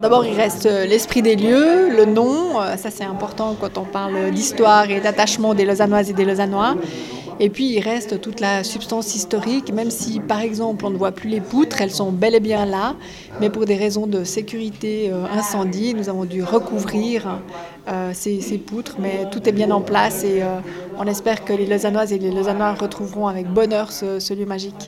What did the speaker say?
D'abord, il reste euh, l'esprit des lieux, le nom, euh, ça c'est important quand on parle d'histoire et d'attachement des Lausannoises et des Lausannois. Et puis il reste toute la substance historique, même si par exemple on ne voit plus les poutres, elles sont bel et bien là, mais pour des raisons de sécurité euh, incendie, nous avons dû recouvrir ces, poutres, mais tout est bien en place et on espère que les Lausannoises et les Lausannois retrouveront avec bonheur ce lieu magique.